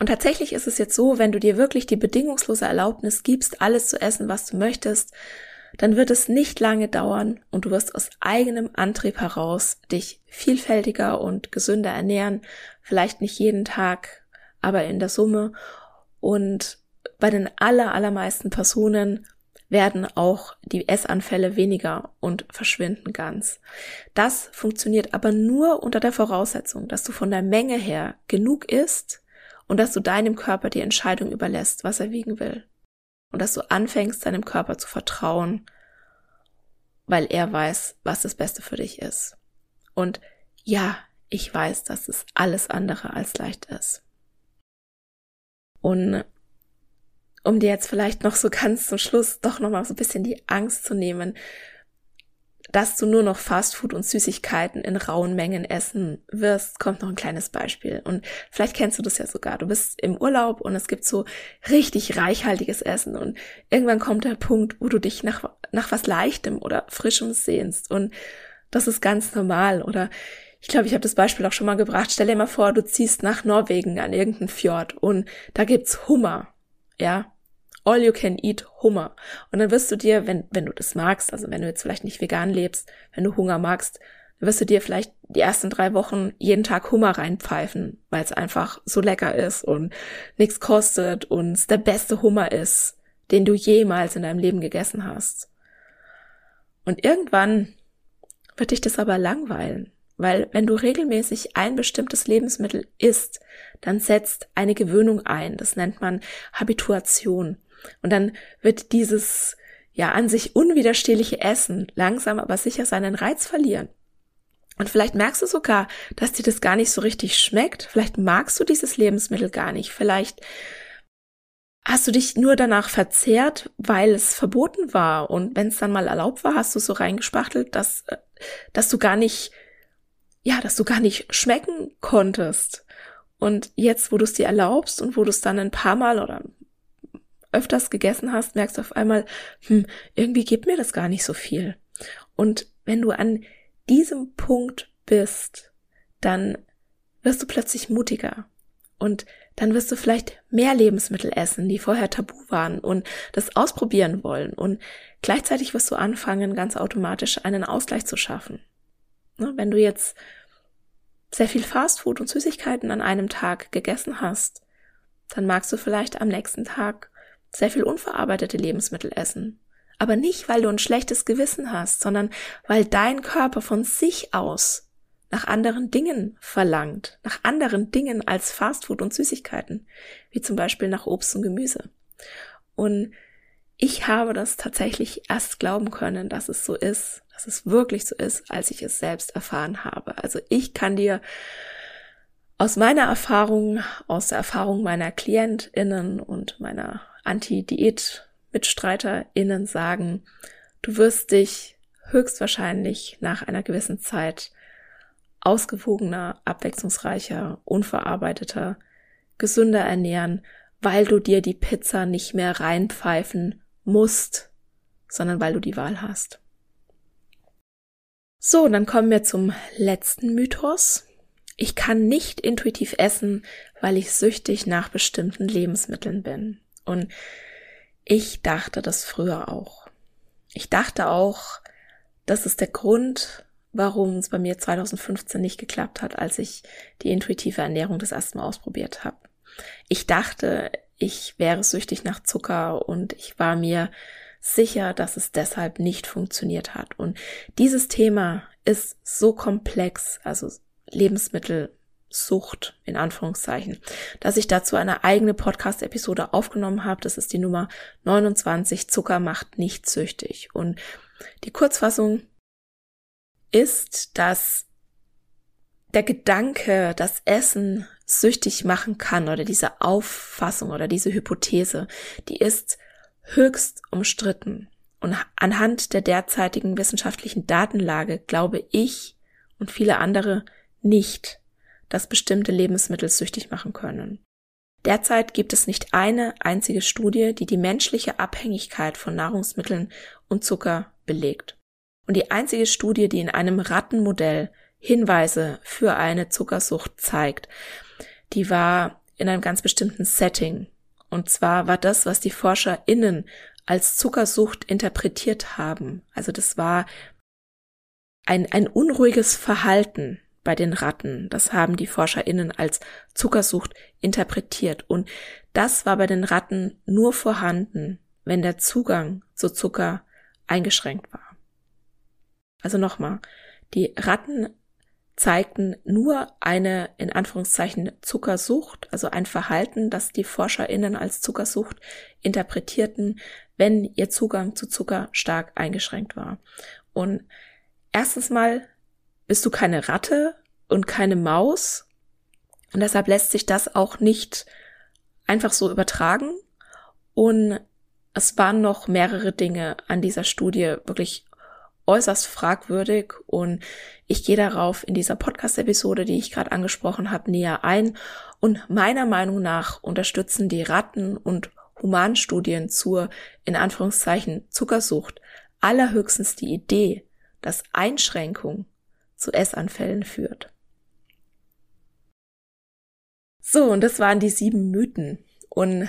Und tatsächlich ist es jetzt so, wenn du dir wirklich die bedingungslose Erlaubnis gibst, alles zu essen, was du möchtest, dann wird es nicht lange dauern und du wirst aus eigenem Antrieb heraus dich vielfältiger und gesünder ernähren, vielleicht nicht jeden Tag, aber in der Summe. Und bei den aller, allermeisten Personen werden auch die Essanfälle weniger und verschwinden ganz. Das funktioniert aber nur unter der Voraussetzung, dass du von der Menge her genug isst und dass du deinem Körper die Entscheidung überlässt, was er wiegen will und dass du anfängst, deinem Körper zu vertrauen, weil er weiß, was das Beste für dich ist. Und ja, ich weiß, dass es alles andere als leicht ist. Und um dir jetzt vielleicht noch so ganz zum Schluss doch noch mal so ein bisschen die Angst zu nehmen, dass du nur noch Fastfood und Süßigkeiten in rauen Mengen essen wirst, kommt noch ein kleines Beispiel. Und vielleicht kennst du das ja sogar. Du bist im Urlaub und es gibt so richtig reichhaltiges Essen und irgendwann kommt der Punkt, wo du dich nach, nach was Leichtem oder Frischem sehnst. Und das ist ganz normal. Oder ich glaube, ich habe das Beispiel auch schon mal gebracht. Stell dir mal vor, du ziehst nach Norwegen an irgendeinen Fjord und da gibt's Hummer. Ja, all you can eat Hummer. Und dann wirst du dir, wenn, wenn du das magst, also wenn du jetzt vielleicht nicht vegan lebst, wenn du Hunger magst, dann wirst du dir vielleicht die ersten drei Wochen jeden Tag Hummer reinpfeifen, weil es einfach so lecker ist und nichts kostet und es der beste Hummer ist, den du jemals in deinem Leben gegessen hast. Und irgendwann wird dich das aber langweilen, weil wenn du regelmäßig ein bestimmtes Lebensmittel isst, dann setzt eine Gewöhnung ein. Das nennt man Habituation. Und dann wird dieses ja an sich unwiderstehliche Essen langsam aber sicher seinen Reiz verlieren. Und vielleicht merkst du sogar, dass dir das gar nicht so richtig schmeckt. Vielleicht magst du dieses Lebensmittel gar nicht. Vielleicht hast du dich nur danach verzehrt, weil es verboten war. Und wenn es dann mal erlaubt war, hast du so reingespachtelt, dass, äh, dass du gar nicht, ja, dass du gar nicht schmecken konntest. Und jetzt, wo du es dir erlaubst und wo du es dann ein paar Mal oder öfters gegessen hast, merkst du auf einmal, hm, irgendwie gibt mir das gar nicht so viel. Und wenn du an diesem Punkt bist, dann wirst du plötzlich mutiger. Und dann wirst du vielleicht mehr Lebensmittel essen, die vorher tabu waren und das ausprobieren wollen. Und gleichzeitig wirst du anfangen, ganz automatisch einen Ausgleich zu schaffen. Ne, wenn du jetzt sehr viel Fastfood und Süßigkeiten an einem Tag gegessen hast, dann magst du vielleicht am nächsten Tag sehr viel unverarbeitete Lebensmittel essen. Aber nicht, weil du ein schlechtes Gewissen hast, sondern weil dein Körper von sich aus nach anderen Dingen verlangt, nach anderen Dingen als Fastfood und Süßigkeiten, wie zum Beispiel nach Obst und Gemüse. Und ich habe das tatsächlich erst glauben können, dass es so ist, dass es wirklich so ist, als ich es selbst erfahren habe. Also ich kann dir aus meiner Erfahrung, aus der Erfahrung meiner KlientInnen und meiner Anti-Diät-MitstreiterInnen sagen, du wirst dich höchstwahrscheinlich nach einer gewissen Zeit ausgewogener, abwechslungsreicher, unverarbeiteter, gesünder ernähren, weil du dir die Pizza nicht mehr reinpfeifen musst, sondern weil du die Wahl hast. So, dann kommen wir zum letzten Mythos. Ich kann nicht intuitiv essen, weil ich süchtig nach bestimmten Lebensmitteln bin. Und ich dachte das früher auch. Ich dachte auch, das ist der Grund, warum es bei mir 2015 nicht geklappt hat, als ich die intuitive Ernährung das erste Mal ausprobiert habe. Ich dachte, ich wäre süchtig nach Zucker und ich war mir sicher, dass es deshalb nicht funktioniert hat. Und dieses Thema ist so komplex, also Lebensmittelsucht in Anführungszeichen, dass ich dazu eine eigene Podcast-Episode aufgenommen habe. Das ist die Nummer 29, Zucker macht nicht süchtig. Und die Kurzfassung ist, dass der Gedanke, dass Essen süchtig machen kann oder diese Auffassung oder diese Hypothese, die ist höchst umstritten. Und anhand der derzeitigen wissenschaftlichen Datenlage glaube ich und viele andere nicht, dass bestimmte Lebensmittel süchtig machen können. Derzeit gibt es nicht eine einzige Studie, die die menschliche Abhängigkeit von Nahrungsmitteln und Zucker belegt. Und die einzige Studie, die in einem Rattenmodell Hinweise für eine Zuckersucht zeigt, die war in einem ganz bestimmten Setting. Und zwar war das, was die ForscherInnen als Zuckersucht interpretiert haben. Also das war ein, ein unruhiges Verhalten bei den Ratten. Das haben die ForscherInnen als Zuckersucht interpretiert. Und das war bei den Ratten nur vorhanden, wenn der Zugang zu Zucker eingeschränkt war. Also nochmal, die Ratten zeigten nur eine in Anführungszeichen Zuckersucht, also ein Verhalten, das die Forscherinnen als Zuckersucht interpretierten, wenn ihr Zugang zu Zucker stark eingeschränkt war. Und erstens mal bist du keine Ratte und keine Maus. Und deshalb lässt sich das auch nicht einfach so übertragen. Und es waren noch mehrere Dinge an dieser Studie wirklich äußerst fragwürdig. Und ich gehe darauf in dieser Podcast-Episode, die ich gerade angesprochen habe, näher ein. Und meiner Meinung nach unterstützen die Ratten- und Humanstudien zur, in Anführungszeichen, Zuckersucht allerhöchstens die Idee, dass Einschränkung zu Essanfällen führt. So, und das waren die sieben Mythen. Und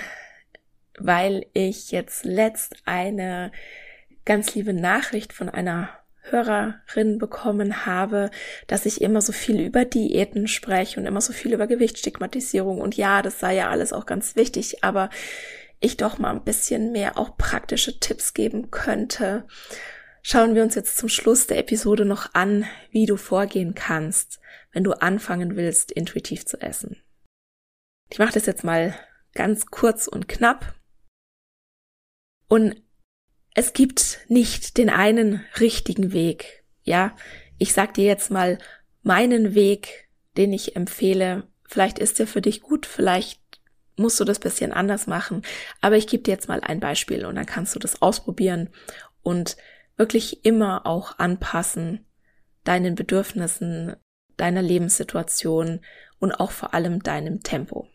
weil ich jetzt letzt eine ganz liebe Nachricht von einer Hörerin bekommen habe, dass ich immer so viel über Diäten spreche und immer so viel über Gewichtsstigmatisierung und ja, das sei ja alles auch ganz wichtig, aber ich doch mal ein bisschen mehr auch praktische Tipps geben könnte. Schauen wir uns jetzt zum Schluss der Episode noch an, wie du vorgehen kannst, wenn du anfangen willst, intuitiv zu essen. Ich mache das jetzt mal ganz kurz und knapp. Und es gibt nicht den einen richtigen Weg. Ja, ich sag dir jetzt mal meinen Weg, den ich empfehle. Vielleicht ist der für dich gut, vielleicht musst du das bisschen anders machen. Aber ich gebe dir jetzt mal ein Beispiel und dann kannst du das ausprobieren und wirklich immer auch anpassen deinen Bedürfnissen, deiner Lebenssituation und auch vor allem deinem Tempo.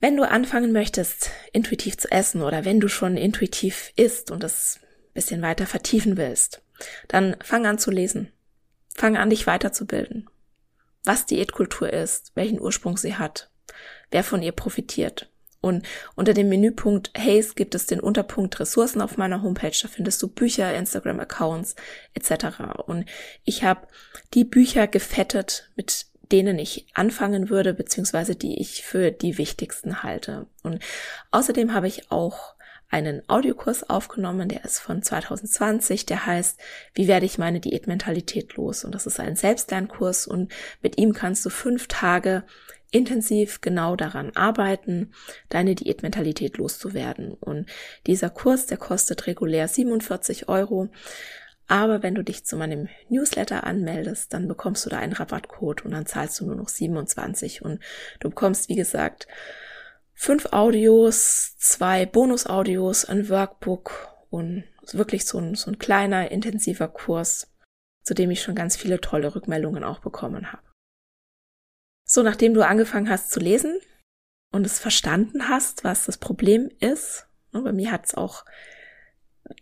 Wenn du anfangen möchtest, intuitiv zu essen oder wenn du schon intuitiv isst und das bisschen weiter vertiefen willst, dann fang an zu lesen. Fang an, dich weiterzubilden. Was Diätkultur ist, welchen Ursprung sie hat, wer von ihr profitiert. Und unter dem Menüpunkt Haze gibt es den Unterpunkt Ressourcen auf meiner Homepage. Da findest du Bücher, Instagram-Accounts etc. Und ich habe die Bücher gefettet mit denen ich anfangen würde, beziehungsweise die ich für die wichtigsten halte. Und außerdem habe ich auch einen Audiokurs aufgenommen, der ist von 2020, der heißt, wie werde ich meine Diätmentalität los? Und das ist ein Selbstlernkurs und mit ihm kannst du fünf Tage intensiv genau daran arbeiten, deine Diätmentalität loszuwerden. Und dieser Kurs, der kostet regulär 47 Euro. Aber wenn du dich zu meinem Newsletter anmeldest, dann bekommst du da einen Rabattcode und dann zahlst du nur noch 27 und du bekommst, wie gesagt, fünf Audios, zwei Bonus-Audios, ein Workbook und wirklich so ein, so ein kleiner, intensiver Kurs, zu dem ich schon ganz viele tolle Rückmeldungen auch bekommen habe. So, nachdem du angefangen hast zu lesen und es verstanden hast, was das Problem ist, ne, bei mir hat es auch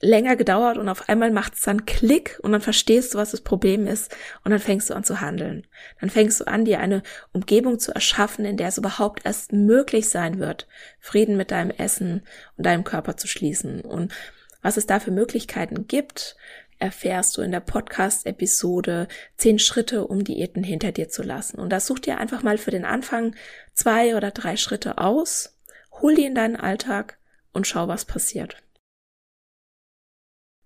länger gedauert und auf einmal macht es dann Klick und dann verstehst du, was das Problem ist und dann fängst du an zu handeln. Dann fängst du an, dir eine Umgebung zu erschaffen, in der es überhaupt erst möglich sein wird, Frieden mit deinem Essen und deinem Körper zu schließen. Und was es da für Möglichkeiten gibt, erfährst du in der Podcast-Episode zehn Schritte, um Diäten hinter dir zu lassen. Und da such dir einfach mal für den Anfang zwei oder drei Schritte aus, hol die in deinen Alltag und schau, was passiert.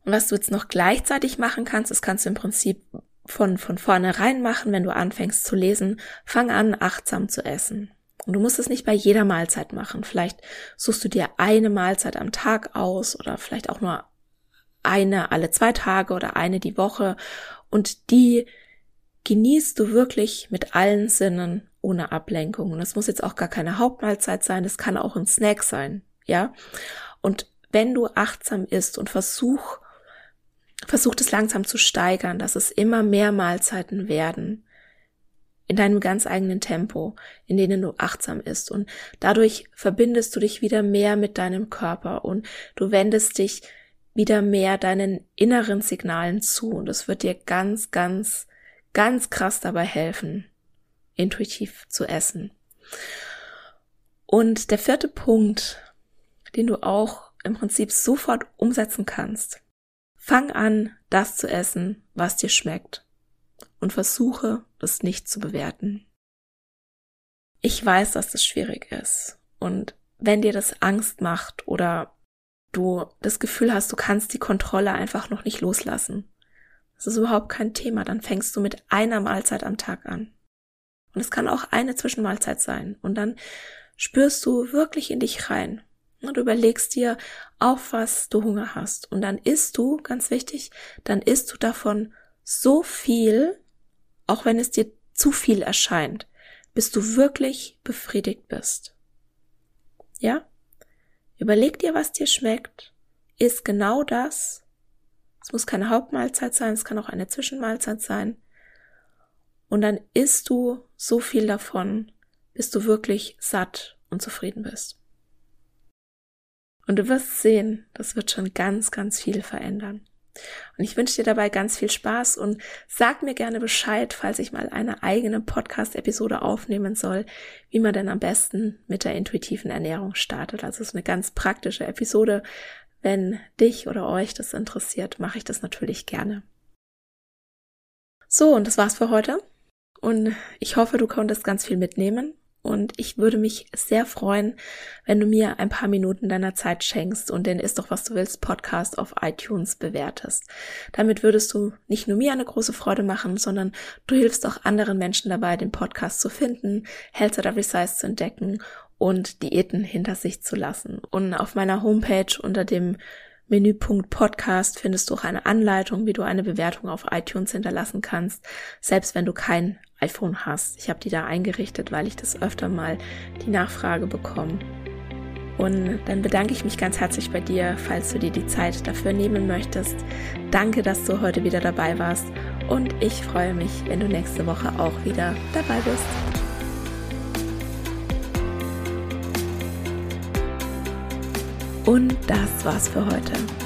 Und was du jetzt noch gleichzeitig machen kannst, das kannst du im Prinzip von, von vornherein machen, wenn du anfängst zu lesen. Fang an, achtsam zu essen. Und du musst es nicht bei jeder Mahlzeit machen. Vielleicht suchst du dir eine Mahlzeit am Tag aus oder vielleicht auch nur eine alle zwei Tage oder eine die Woche. Und die genießt du wirklich mit allen Sinnen ohne Ablenkung. Und das muss jetzt auch gar keine Hauptmahlzeit sein. Das kann auch ein Snack sein. Ja. Und wenn du achtsam isst und versuch, versuch es langsam zu steigern, dass es immer mehr Mahlzeiten werden in deinem ganz eigenen Tempo, in denen du achtsam isst und dadurch verbindest du dich wieder mehr mit deinem Körper und du wendest dich wieder mehr deinen inneren Signalen zu und es wird dir ganz, ganz, ganz krass dabei helfen, intuitiv zu essen. Und der vierte Punkt, den du auch im Prinzip sofort umsetzen kannst, Fang an, das zu essen, was dir schmeckt und versuche, das nicht zu bewerten. Ich weiß, dass das schwierig ist und wenn dir das Angst macht oder du das Gefühl hast, du kannst die Kontrolle einfach noch nicht loslassen, das ist überhaupt kein Thema, dann fängst du mit einer Mahlzeit am Tag an. Und es kann auch eine Zwischenmahlzeit sein. Und dann spürst du wirklich in dich rein. Du überlegst dir, auf was du Hunger hast. Und dann isst du, ganz wichtig, dann isst du davon so viel, auch wenn es dir zu viel erscheint, bis du wirklich befriedigt bist. Ja? Überleg dir, was dir schmeckt. Iss genau das. Es muss keine Hauptmahlzeit sein, es kann auch eine Zwischenmahlzeit sein. Und dann isst du so viel davon, bis du wirklich satt und zufrieden bist. Und du wirst sehen, das wird schon ganz, ganz viel verändern. Und ich wünsche dir dabei ganz viel Spaß und sag mir gerne Bescheid, falls ich mal eine eigene Podcast-Episode aufnehmen soll, wie man denn am besten mit der intuitiven Ernährung startet. Also es ist eine ganz praktische Episode. Wenn dich oder euch das interessiert, mache ich das natürlich gerne. So, und das war's für heute. Und ich hoffe, du konntest ganz viel mitnehmen und ich würde mich sehr freuen, wenn du mir ein paar Minuten deiner Zeit schenkst und den Ist doch was du willst Podcast auf iTunes bewertest. Damit würdest du nicht nur mir eine große Freude machen, sondern du hilfst auch anderen Menschen dabei, den Podcast zu finden, Health at Every Size zu entdecken und Diäten hinter sich zu lassen. Und auf meiner Homepage unter dem Menüpunkt Podcast findest du auch eine Anleitung, wie du eine Bewertung auf iTunes hinterlassen kannst, selbst wenn du kein iPhone hast. Ich habe die da eingerichtet, weil ich das öfter mal die Nachfrage bekomme. Und dann bedanke ich mich ganz herzlich bei dir, falls du dir die Zeit dafür nehmen möchtest. Danke, dass du heute wieder dabei warst und ich freue mich, wenn du nächste Woche auch wieder dabei bist. Und das war's für heute.